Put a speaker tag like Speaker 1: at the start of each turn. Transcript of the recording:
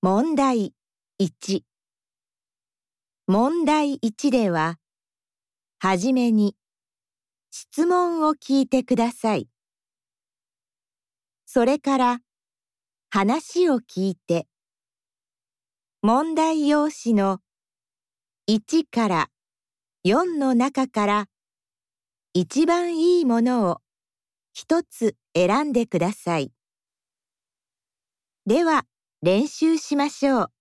Speaker 1: 問題1問題1では、はじめに質問を聞いてください。それから話を聞いて、問題用紙の1から4の中から一番いいものを一つ選んでください。では練習しましょう。